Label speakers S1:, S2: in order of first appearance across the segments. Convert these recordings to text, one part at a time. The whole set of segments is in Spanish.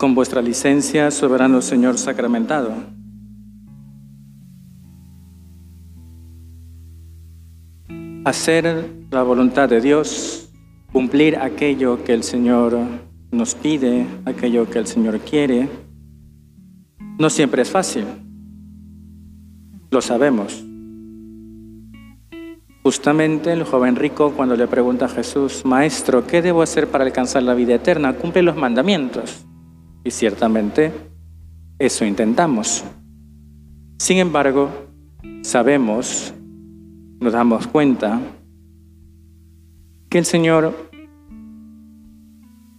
S1: Con vuestra licencia, soberano Señor sacramentado. Hacer la voluntad de Dios, cumplir aquello que el Señor nos pide, aquello que el Señor quiere, no siempre es fácil. Lo sabemos. Justamente el joven rico cuando le pregunta a Jesús, Maestro, ¿qué debo hacer para alcanzar la vida eterna? Cumple los mandamientos. Y ciertamente eso intentamos. Sin embargo, sabemos, nos damos cuenta, que el Señor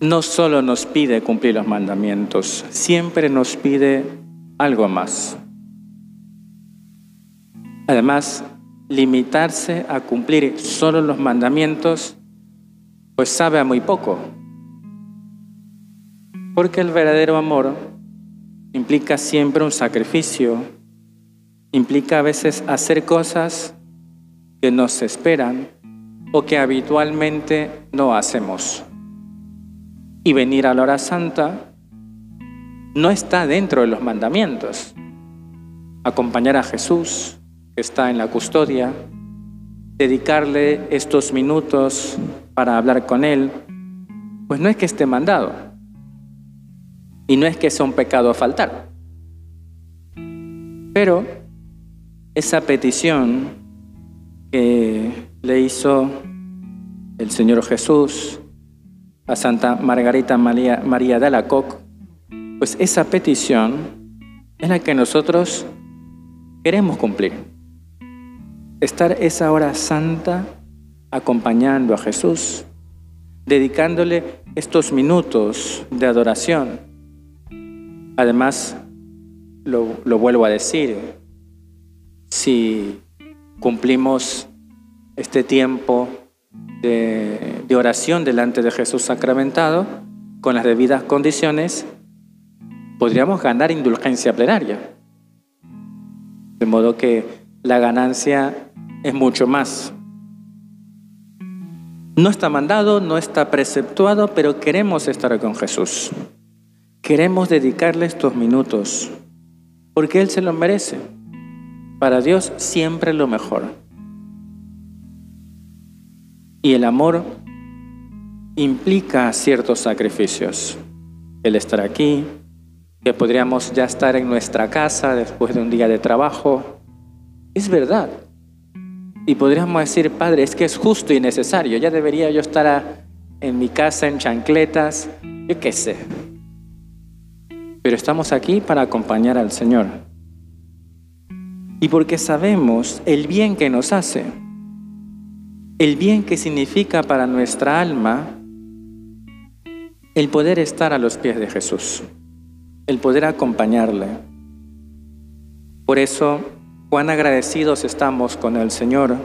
S1: no solo nos pide cumplir los mandamientos, siempre nos pide algo más. Además, limitarse a cumplir solo los mandamientos, pues sabe a muy poco. Porque el verdadero amor implica siempre un sacrificio, implica a veces hacer cosas que nos esperan o que habitualmente no hacemos. Y venir a la hora santa no está dentro de los mandamientos. Acompañar a Jesús, que está en la custodia, dedicarle estos minutos para hablar con Él, pues no es que esté mandado y no es que sea un pecado faltar. Pero esa petición que le hizo el Señor Jesús a Santa Margarita María, María de Alacoc, pues esa petición es la que nosotros queremos cumplir estar esa hora santa acompañando a Jesús, dedicándole estos minutos de adoración. Además, lo, vuelvo a decir, si cumplimos este tiempo de, oración delante de Jesús sacramentado, con las debidas condiciones, podríamos ganar indulgencia plenaria. De modo que la ganancia es mucho más. No está mandado, no está preceptuado, pero queremos estar con Jesús. Queremos dedicarle estos minutos, porque Él se lo merece. Para Dios siempre lo mejor. Y el amor implica ciertos sacrificios. El estar aquí, que podríamos ya estar en nuestra casa después de un día de trabajo, es verdad. Y podríamos decir, Padre, es que es justo y necesario. Ya debería yo estar en mi casa en chancletas, yo qué sé. Pero estamos aquí para acompañar al Señor. Y porque sabemos el bien que nos hace, el bien que significa para nuestra alma el poder estar a los pies de Jesús, el poder acompañarle. Por eso Cuán agradecidos estamos con el Señor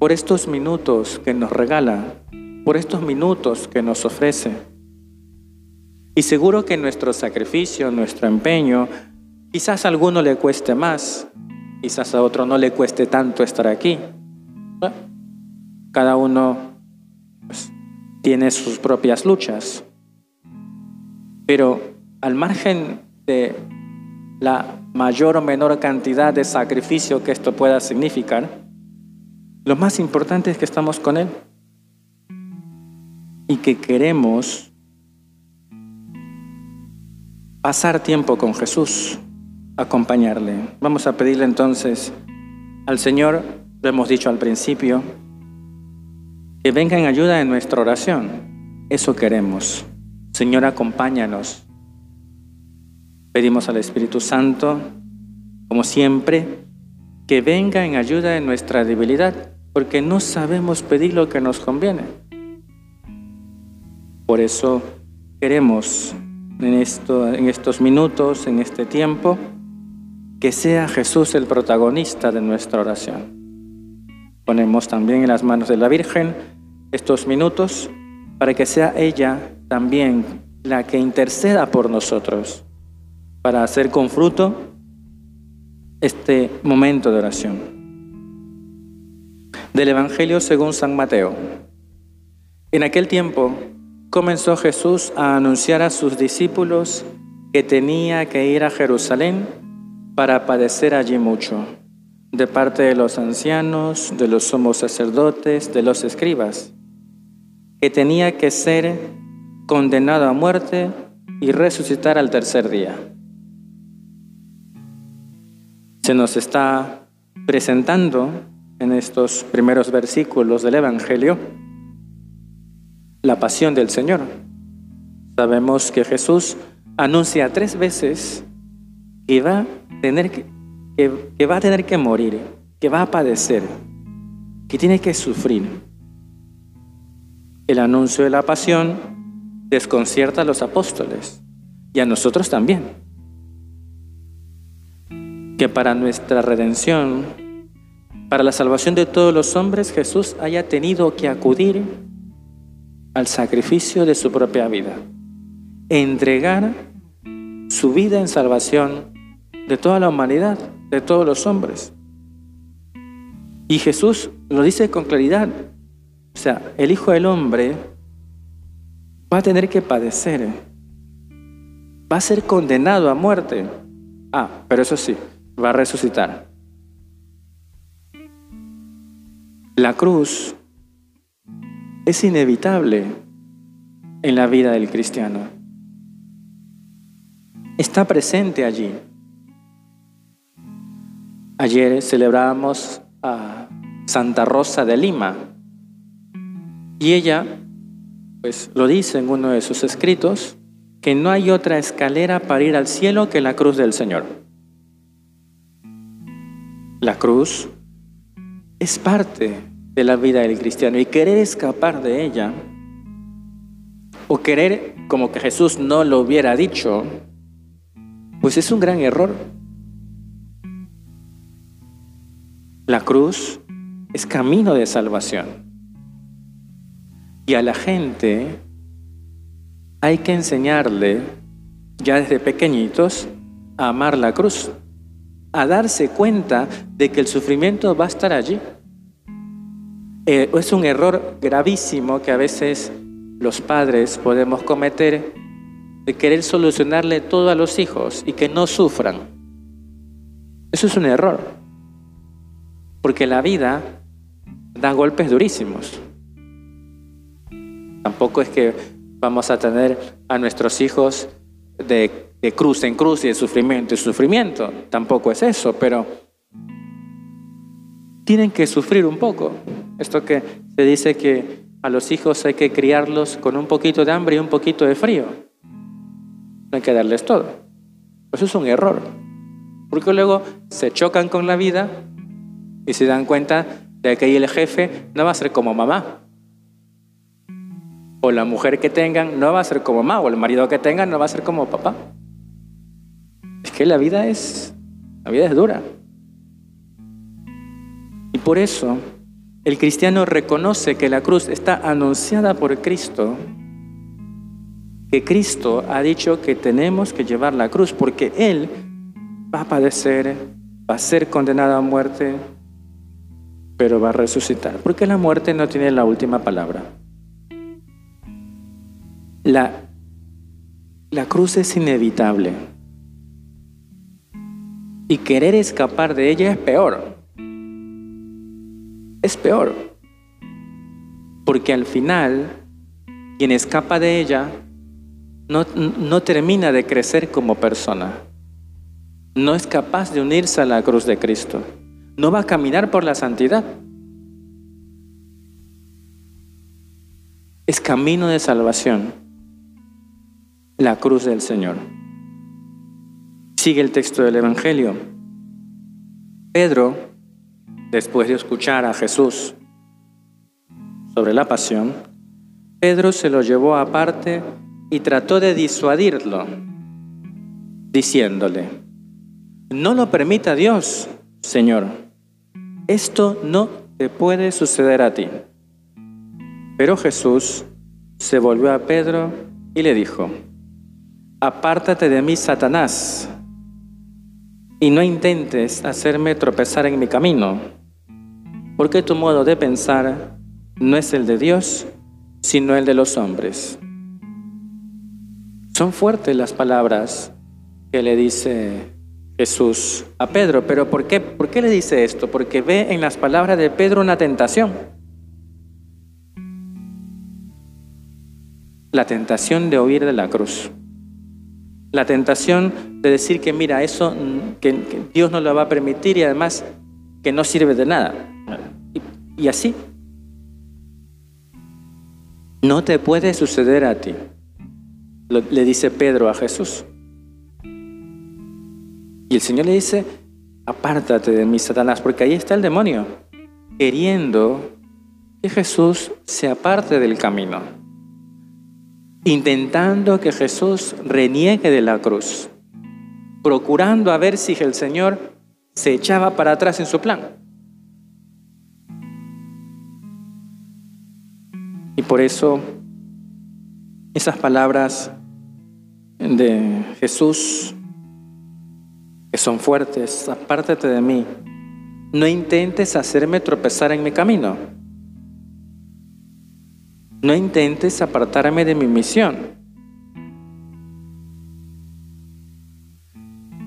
S1: por estos minutos que nos regala, por estos minutos que nos ofrece. Y seguro que nuestro sacrificio, nuestro empeño, quizás a alguno le cueste más, quizás a otro no le cueste tanto estar aquí. Cada uno pues, tiene sus propias luchas. Pero al margen de la mayor o menor cantidad de sacrificio que esto pueda significar, lo más importante es que estamos con Él y que queremos pasar tiempo con Jesús, acompañarle. Vamos a pedirle entonces al Señor, lo hemos dicho al principio, que venga en ayuda en nuestra oración. Eso queremos. Señor, acompáñanos Pedimos al Espíritu Santo, como siempre, que venga en ayuda de nuestra debilidad, porque no sabemos pedir lo que nos conviene. Por eso queremos en, esto, en estos minutos, en este tiempo, que sea Jesús el protagonista de nuestra oración. Ponemos también en las manos de la Virgen estos minutos para que sea ella también la que interceda por nosotros, para hacer con fruto este momento de oración. Del Evangelio según San Mateo. En aquel tiempo comenzó Jesús a anunciar a sus discípulos que tenía que ir a Jerusalén para padecer allí mucho, de parte de los ancianos, de los somos sacerdotes, de los escribas, que tenía que ser condenado a muerte y resucitar al tercer día. Se nos está presentando en estos primeros versículos del Evangelio la pasión del Señor. Sabemos que Jesús anuncia tres veces que va a tener que, que, va a tener que morir, que va a padecer, que tiene que sufrir. El anuncio de la pasión desconcierta a los apóstoles y a nosotros también. Que para nuestra redención, para la salvación de todos los hombres, Jesús haya tenido que acudir al sacrificio de su propia vida, entregar su vida en salvación de toda la humanidad, de todos los hombres. Y Jesús lo dice con claridad. O sea, el Hijo del Hombre va a tener que padecer, va a ser condenado a muerte. Ah, pero eso sí, va a resucitar. La cruz es inevitable en la vida del cristiano. Está presente allí. Ayer celebrábamos a Santa Rosa de Lima y ella, pues lo dice en uno de sus escritos, que no hay otra escalera para ir al cielo que la cruz del Señor. La cruz es parte de la vida del cristiano y querer escapar de ella o querer como que Jesús no lo hubiera dicho, pues es un gran error. La cruz es camino de salvación. Y a la gente hay que enseñarle, ya desde pequeñitos, a amar la cruz, a darse cuenta de que el sufrimiento va a estar allí. Eh, es un error gravísimo que a veces los padres podemos cometer de querer solucionarle todo a los hijos y que no sufran. Eso es un error, porque la vida da golpes durísimos. Tampoco es que vamos a tener a nuestros hijos de, de cruz en cruz y de sufrimiento en sufrimiento. Tampoco es eso, pero tienen que sufrir un poco. Esto que se dice que a los hijos hay que criarlos con un poquito de hambre y un poquito de frío. No hay que darles todo. Eso es un error. Porque luego se chocan con la vida y se dan cuenta de que ahí el jefe no va a ser como mamá. O la mujer que tengan no va a ser como mamá. O el marido que tengan no va a ser como papá. Es que la vida es, la vida es dura. Y por eso el cristiano reconoce que la cruz está anunciada por Cristo, que Cristo ha dicho que tenemos que llevar la cruz porque Él va a padecer, va a ser condenado a muerte, pero va a resucitar, porque la muerte no tiene la última palabra. La, la cruz es inevitable. Y querer escapar de ella es peor es peor. Porque al final, quien escapa de ella no, no termina de crecer como persona. No es capaz de unirse a la cruz de Cristo. No va a caminar por la santidad. Es camino de salvación. La cruz del Señor. Sigue el texto del Evangelio. Pedro después de escuchar a Jesús sobre la pasión, Pedro se lo llevó aparte y trató de disuadirlo, diciéndole, no lo permita Dios, Señor, esto no te puede suceder a ti. Pero Jesús se volvió a Pedro y le dijo, apártate de mí, Satanás, y no intentes hacerme tropezar en mi camino, porque tu modo de pensar no es el de Dios, sino el de los hombres. Son fuertes las palabras que le dice Jesús a Pedro, pero ¿por qué? ¿Por qué le dice esto? Porque ve en las palabras de Pedro una tentación. La tentación de huir de la cruz. La tentación de decir que mira, eso que, Dios no lo va a permitir y además que no sirve de nada. Y así. No te puede suceder a ti, le dice Pedro a Jesús. Y el Señor le dice, apártate de mí, Satanás, porque ahí está el demonio, queriendo que Jesús se aparte del camino, intentando que Jesús reniegue de la cruz, procurando a ver si el Señor se echaba para atrás en su plan. Y por eso esas palabras de Jesús que son fuertes, apártate de mí. No intentes hacerme tropezar en mi camino. No intentes apartarme de mi misión.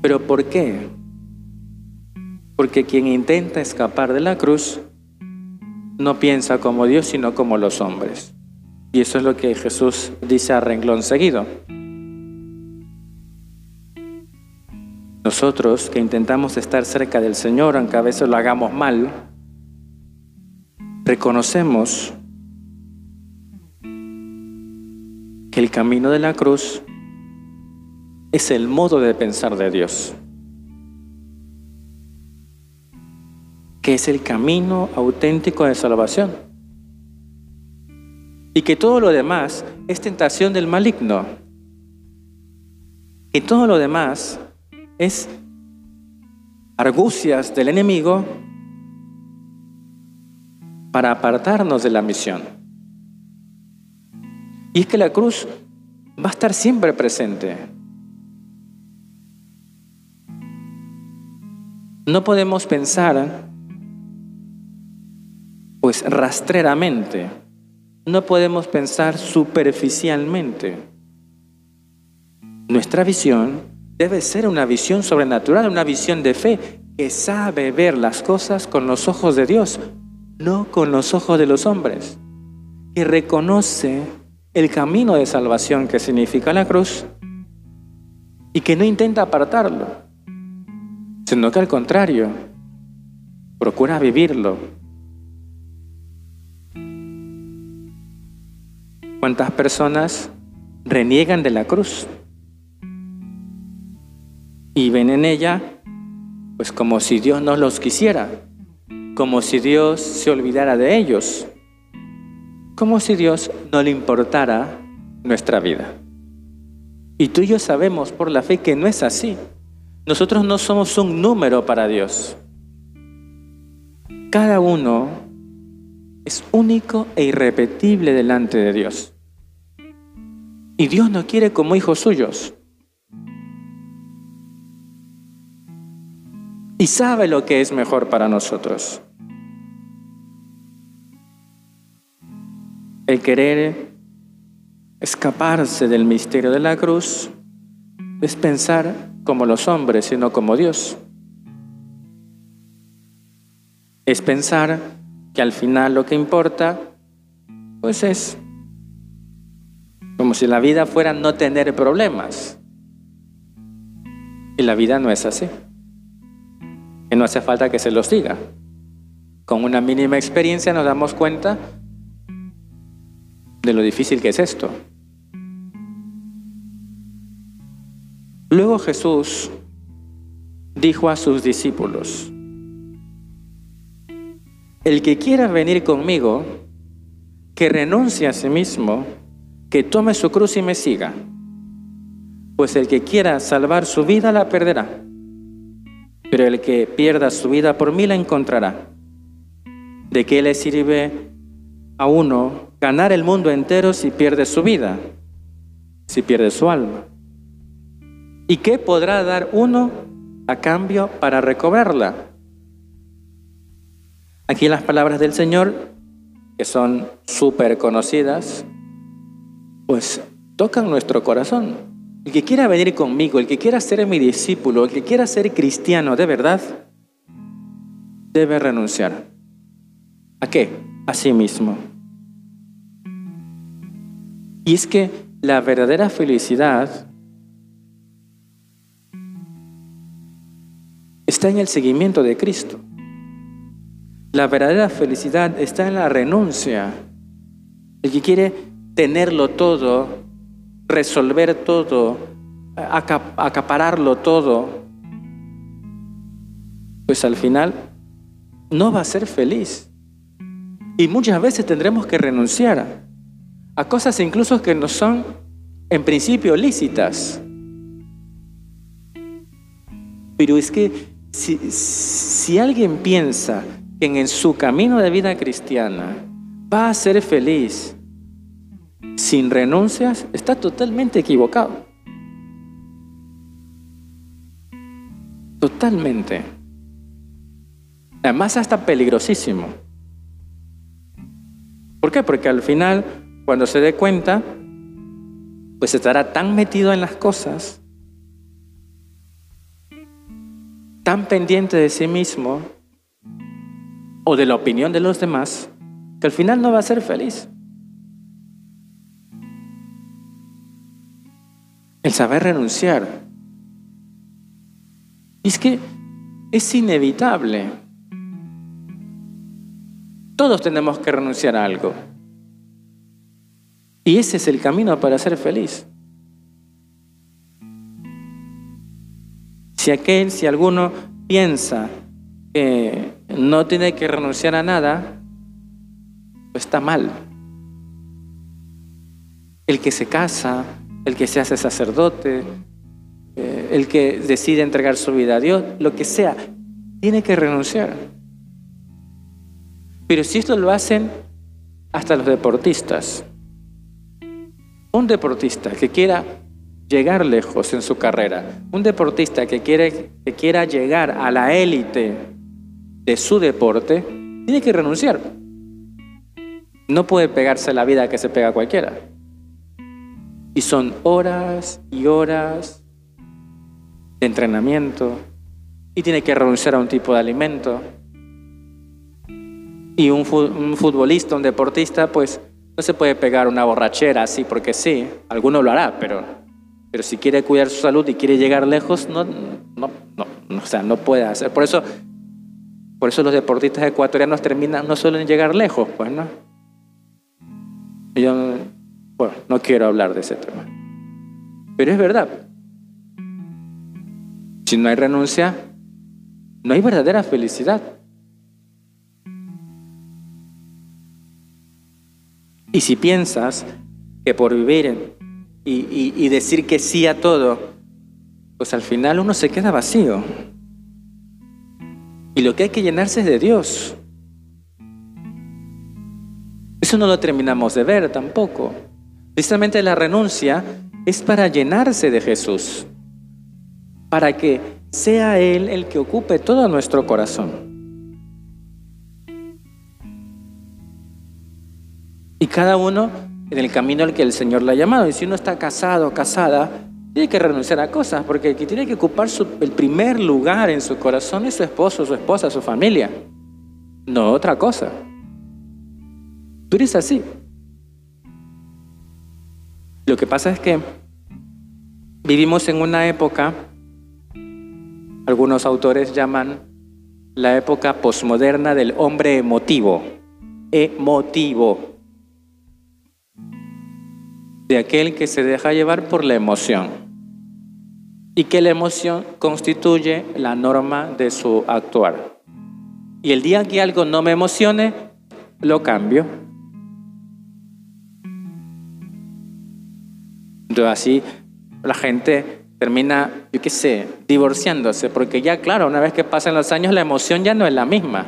S1: ¿Pero por qué? Porque quien intenta escapar de la cruz no piensa como Dios, sino como los hombres. Y eso es lo que Jesús dice a renglón seguido. Nosotros que intentamos estar cerca del Señor, aunque a veces lo hagamos mal, reconocemos que el camino de la cruz es el modo de pensar de Dios, que es el camino auténtico de salvación y que todo lo demás es tentación del maligno, y todo lo demás es argucias del enemigo para apartarnos de la misión. Y es que la cruz va a estar siempre presente. No podemos pensar, pues rastreramente, no podemos pensar superficialmente. Nuestra visión debe ser una visión sobrenatural, una visión de fe que sabe ver las cosas con los ojos de Dios, no con los ojos de los hombres, que reconoce el camino de salvación que significa la cruz y que no intenta apartarlo, sino que al contrario, procura vivirlo. ¿Cuántas personas reniegan de la cruz? y ven en ella pues como si Dios no los quisiera, como si Dios se olvidara de ellos, como si Dios no le importara nuestra vida. Y tú y yo sabemos por la fe que no es así. Nosotros no somos un número para Dios. Cada uno es único e irrepetible delante de Dios. Y Dios nos quiere como hijos suyos. y sabe lo que es mejor para nosotros. El querer escaparse del misterio de la cruz es pensar como los hombres, sino como Dios. Es pensar que al final lo que importa, pues es como si la vida fuera no tener problemas. Y la vida no es así que no hace falta que se los diga. Con una mínima experiencia nos damos cuenta de lo difícil que es esto. Luego Jesús dijo a sus discípulos, el que quiera venir conmigo, que renuncie a sí mismo, que tome su cruz y me siga. Pues el que quiera salvar su vida la perderá, pero el que pierda su vida por mí la encontrará. ¿De qué le sirve a uno ganar el mundo entero si pierde su vida, si pierde su alma? ¿Y qué podrá dar uno a cambio para recobrarla? Aquí las palabras del Señor, que son súper conocidas, pues tocan nuestro corazón. El que quiera venir conmigo, el que quiera ser mi discípulo, el que quiera ser cristiano de verdad, debe renunciar. ¿A qué? A sí mismo. Y es que la verdadera felicidad está en el seguimiento de Cristo. La verdadera felicidad está en la renuncia. El que quiere tenerlo todo, resolver todo, acapararlo todo, pues al final no va a ser feliz. Y muchas veces tendremos que renunciar a cosas incluso que no son en principio lícitas. Pero es que si, si alguien piensa quien en su camino de vida cristiana va a ser feliz sin renuncias, está totalmente equivocado. Totalmente. Además, hasta peligrosísimo. ¿Por qué? Porque al final, cuando se dé cuenta, pues estará tan metido en las cosas, tan pendiente de sí mismo, o de la opinión de los demás, que al final no va a ser feliz. El saber renunciar. es que es inevitable. Todos tenemos que renunciar a algo. Y ese es el camino para ser feliz. Si aquel, si alguno piensa que no tiene que renunciar a nada, pues está mal. El que se casa, el que se hace sacerdote, eh, el que decide entregar su vida a Dios, lo que sea, tiene que renunciar. Pero si esto lo hacen hasta los deportistas, un deportista que quiera llegar lejos en su carrera, un deportista que, quiere, que quiera llegar a la élite de su deporte, tiene que renunciar. No puede pegarse la vida que se pega cualquiera. Y son horas y horas de entrenamiento. Y tiene que renunciar a un tipo de alimento. Y un, futbolista, un deportista, pues no se puede pegar una borrachera así porque sí. Alguno lo hará, pero, pero si quiere cuidar su salud y quiere llegar lejos, no, no, no, o sea, no puede hacer. Por eso por eso los deportistas ecuatorianos terminan, no suelen llegar lejos, pues, ¿no? Yo, bueno, no quiero hablar de ese tema. Pero es verdad. Si no hay renuncia, no hay verdadera felicidad. Y si piensas que por vivir y, y decir que sí a todo, pues al final uno se queda vacío. Y lo que hay que llenarse es de Dios. Eso no lo terminamos de ver tampoco. Precisamente la renuncia es para llenarse de Jesús, para que sea Él el que ocupe todo nuestro corazón. Y cada uno en el camino al que el Señor le ha llamado. Y si uno está casado, casada, tiene que renunciar a cosas, porque el que tiene que ocupar el primer lugar en su corazón es su esposo, su esposa, su familia, no otra cosa. Tú eres así. Lo que pasa es que vivimos en una época, algunos autores llaman la época posmoderna del hombre emotivo, emotivo de aquel que se deja llevar por la emoción y que la emoción constituye la norma de su actuar. Y el día que algo no me emocione, lo cambio. Entonces así la gente termina, yo qué sé, divorciándose, porque ya claro, una vez que pasan los años, la emoción ya no es la misma.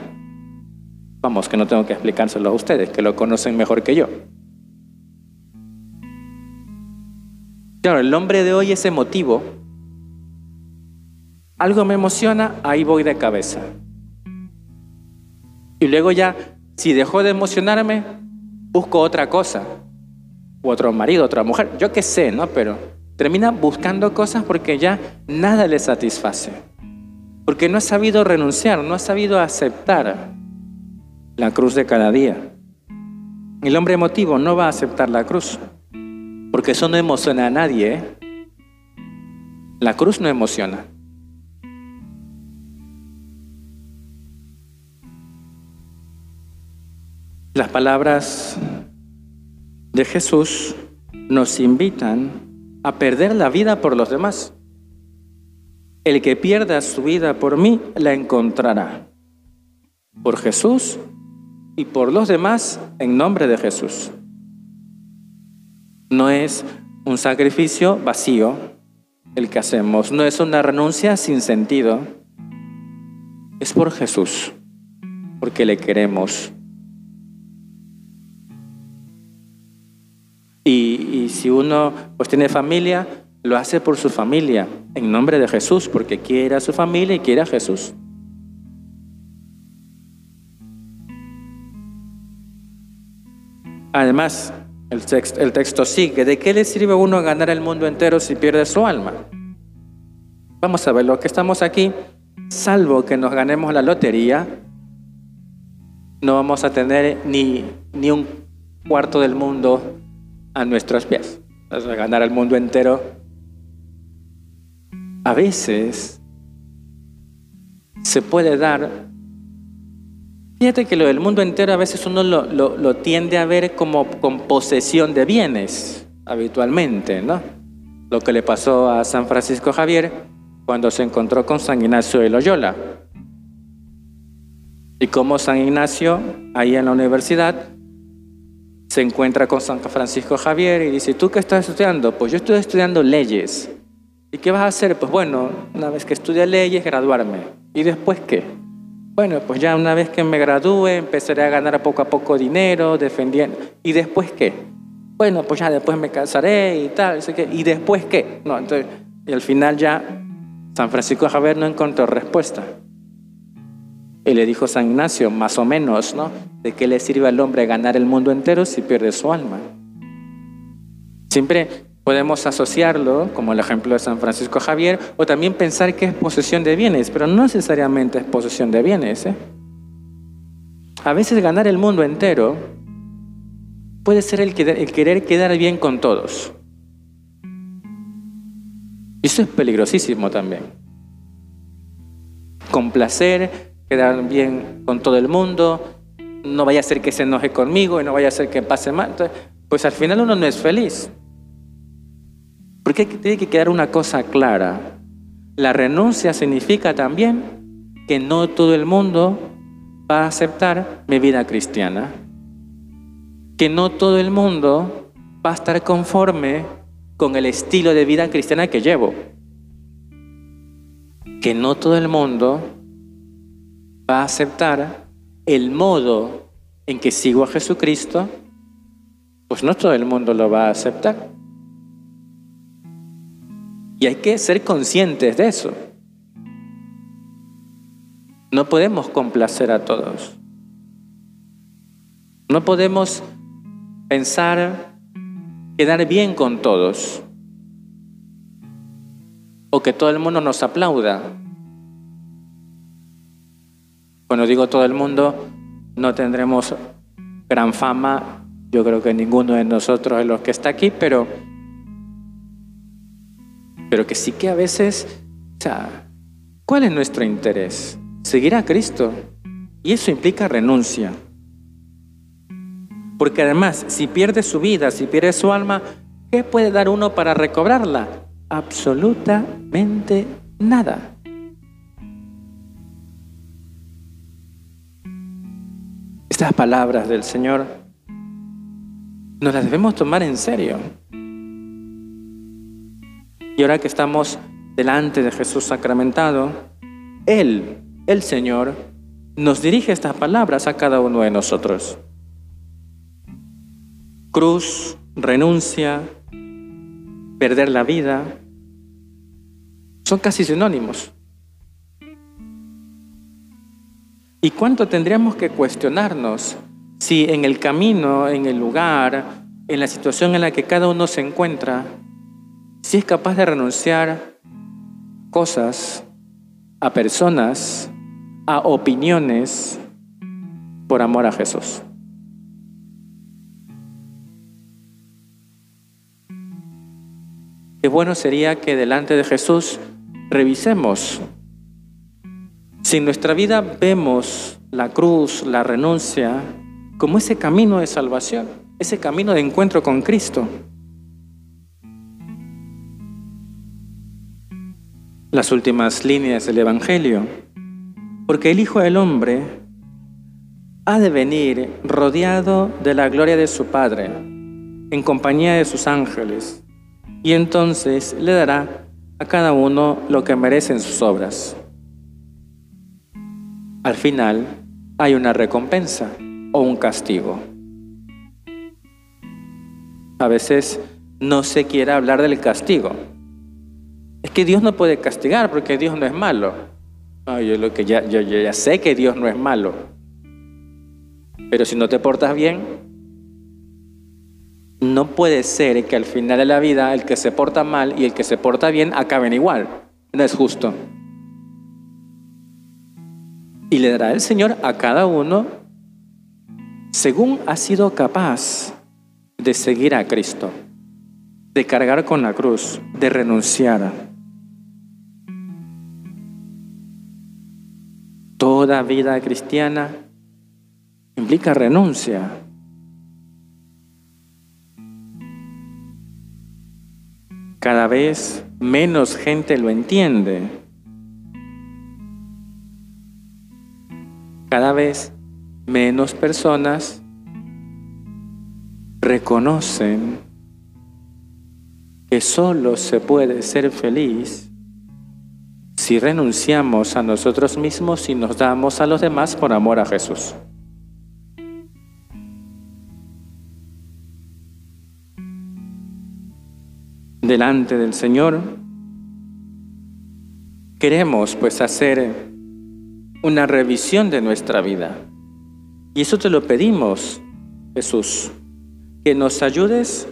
S1: Vamos, que no tengo que explicárselo a ustedes, que lo conocen mejor que yo. Claro, el hombre de hoy es emotivo. Algo me emociona, ahí voy de cabeza. Y luego ya, si dejó de emocionarme, busco otra cosa. O otro marido, otra mujer, yo qué sé, ¿no? Pero termina buscando cosas porque ya nada le satisface. Porque no ha sabido renunciar, no ha sabido aceptar la cruz de cada día. El hombre emotivo no va a aceptar la cruz, porque eso no emociona a nadie. ¿eh? La cruz no emociona. Las palabras de Jesús nos invitan a perder la vida por los demás. El que pierda su vida por mí la encontrará. Por Jesús y por los demás en nombre de Jesús. No es un sacrificio vacío el que hacemos, no es una renuncia sin sentido. Es por Jesús, porque le queremos. Y, si uno pues tiene familia, lo hace por su familia, en nombre de Jesús, porque quiere a su familia y quiere a Jesús. Además, el texto, sigue, ¿de qué le sirve uno ganar el mundo entero si pierde su alma? Vamos a ver, lo que estamos aquí, salvo que nos ganemos la lotería, no vamos a tener ni, ni un cuarto del mundo a nuestros pies. Ganar el mundo entero. A veces se puede dar Fíjate que lo del mundo entero a veces uno lo, tiende a ver como con posesión de bienes, habitualmente, ¿no? Lo que le pasó a San Francisco Javier cuando se encontró con San Ignacio de Loyola. Y como San Ignacio, ahí en la universidad, se encuentra con San Francisco Javier y dice, ¿tú qué estás estudiando? Pues yo estoy estudiando leyes. ¿Y qué vas a hacer? Pues bueno, una vez que estudie leyes, graduarme. ¿Y después qué? Bueno, pues ya una vez que me gradúe empezaré a ganar poco a poco dinero, defendiendo. ¿Y después qué? Bueno, pues ya después me casaré y tal. ¿Y después qué? No, entonces, y al final ya San Francisco Javier no encontró respuesta. Y le dijo San Ignacio, más o menos, ¿no? ¿De qué le sirve al hombre ganar el mundo entero si pierde su alma? Siempre Podemos asociarlo, como el ejemplo de San Francisco Javier, o también pensar que es posesión de bienes, pero no necesariamente es posesión de bienes. ¿eh? A veces ganar el mundo entero puede ser el, querer quedar bien con todos. Y eso es peligrosísimo también. Complacer, quedar bien con todo el mundo, no vaya a ser que se enoje conmigo y no vaya a ser que pase mal. pues al final uno no es feliz. Porque tiene que quedar una cosa clara. La renuncia significa también que no todo el mundo va a aceptar mi vida cristiana. Que no todo el mundo va a estar conforme con el estilo de vida cristiana que llevo. Que no todo el mundo va a aceptar el modo en que sigo a Jesucristo, pues no todo el mundo lo va a aceptar. Y hay que ser conscientes de eso. No podemos complacer a todos. No podemos pensar quedar bien con todos o que todo el mundo nos aplauda. Cuando digo todo el mundo, no tendremos gran fama, yo creo que ninguno de nosotros de los que está aquí, pero pero que sí que a veces, o sea, ¿cuál es nuestro interés? Seguir a Cristo. Y eso implica renuncia. Porque además, si pierde su vida, si pierde su alma, ¿qué puede dar uno para recobrarla? Absolutamente nada. Estas palabras del Señor nos las debemos tomar en serio. Y ahora que estamos delante de Jesús sacramentado, Él, el Señor, nos dirige estas palabras a cada uno de nosotros. Cruz, renuncia, perder la vida, son casi sinónimos. ¿Y cuánto tendríamos que cuestionarnos si en el camino, en el lugar, en la situación en la que cada uno se encuentra, si es capaz de renunciar cosas, a personas, a opiniones, por amor a Jesús? Qué bueno sería que delante de Jesús revisemos si en nuestra vida vemos la cruz, la renuncia, como ese camino de salvación, ese camino de encuentro con Cristo. Las últimas líneas del Evangelio. Porque el Hijo del Hombre ha de venir rodeado de la gloria de su Padre, en compañía de sus ángeles, y entonces le dará a cada uno lo que merecen sus obras. Al final hay una recompensa o un castigo. A veces no se quiere hablar del castigo. Es que Dios no puede castigar porque Dios no es malo. yo, lo que ya, ya sé que Dios no es malo. Pero si no te portas bien, no puede ser que al final de la vida el que se porta mal y el que se porta bien acaben igual. No es justo y le dará el Señor a cada uno según ha sido capaz de seguir a Cristo, de cargar con la cruz, de renunciar. Toda vida cristiana implica renuncia. Cada vez menos gente lo entiende. cada vez menos personas reconocen que solo se puede ser feliz si renunciamos a nosotros mismos y nos damos a los demás por amor a Jesús. Delante del Señor queremos pues hacer una revisión de nuestra vida. Y eso te lo pedimos, Jesús, que nos ayudes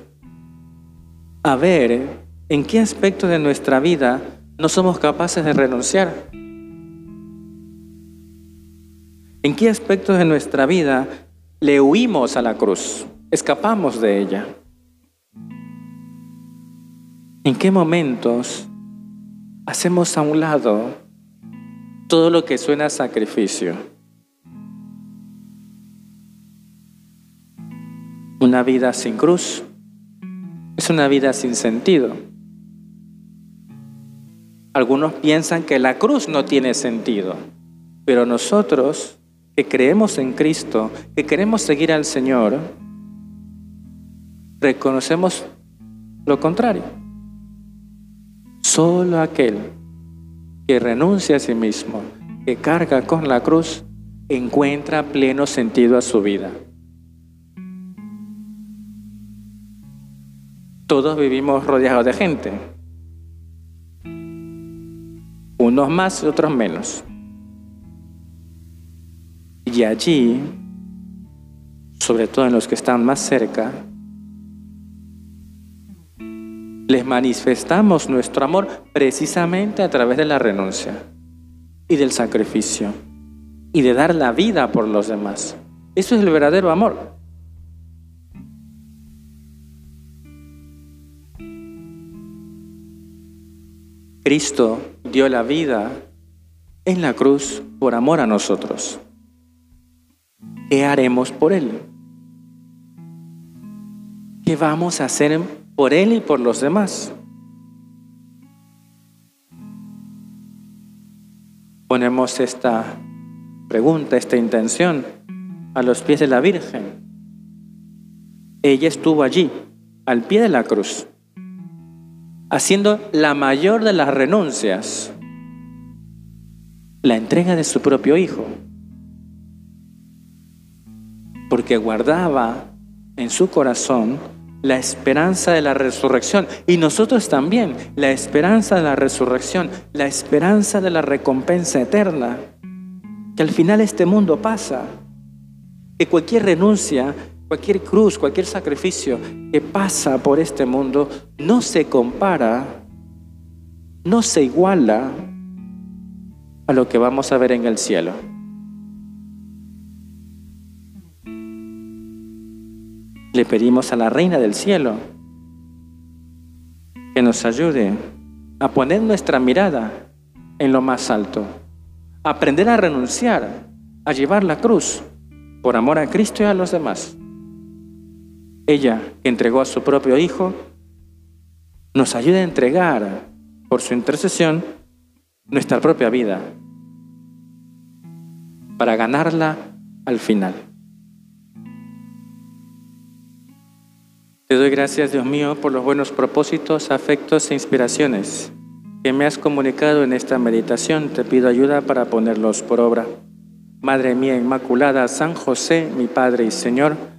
S1: a ver en qué aspecto de nuestra vida no somos capaces de renunciar. ¿En qué aspectos de nuestra vida le huimos a la cruz? Escapamos de ella. ¿En qué momentos hacemos a un lado todo lo que suena sacrificio. Una vida sin cruz es una vida sin sentido. Algunos piensan que la cruz no tiene sentido, pero nosotros que creemos en Cristo, que queremos seguir al Señor, reconocemos lo contrario. Solo aquel que renuncia a sí mismo, que carga con la cruz, encuentra pleno sentido a su vida. Todos vivimos rodeados de gente, unos más y otros menos. Y allí, sobre todo en los que están más cerca, les manifestamos nuestro amor precisamente a través de la renuncia y del sacrificio y de dar la vida por los demás. Eso es el verdadero amor. Cristo dio la vida en la cruz por amor a nosotros. ¿Qué haremos por Él? ¿Qué vamos a hacer por Él y por los demás. Ponemos esta pregunta, esta intención a los pies de la Virgen. Ella estuvo allí, al pie de la cruz. Haciendo la mayor de las renuncias, la entrega de su propio hijo, porque guardaba en su corazón la esperanza de la resurrección. Y nosotros también, la esperanza de la resurrección, la esperanza de la recompensa eterna. Que al final este mundo pasa. Que cualquier renuncia, cualquier cruz, cualquier sacrificio que pasa por este mundo no se compara, no se iguala a lo que vamos a ver en el cielo. Le pedimos a la Reina del Cielo que nos ayude a poner nuestra mirada en lo más alto, a aprender a renunciar, a llevar la cruz por amor a Cristo y a los demás. Ella, que entregó a su propio Hijo, nos ayuda a entregar por su intercesión nuestra propia vida para ganarla al final. Te doy gracias, Dios mío, por los buenos propósitos, afectos e inspiraciones que me has comunicado en esta meditación. Te pido ayuda para ponerlos por obra. Madre mía Inmaculada, San José, mi Padre y Señor,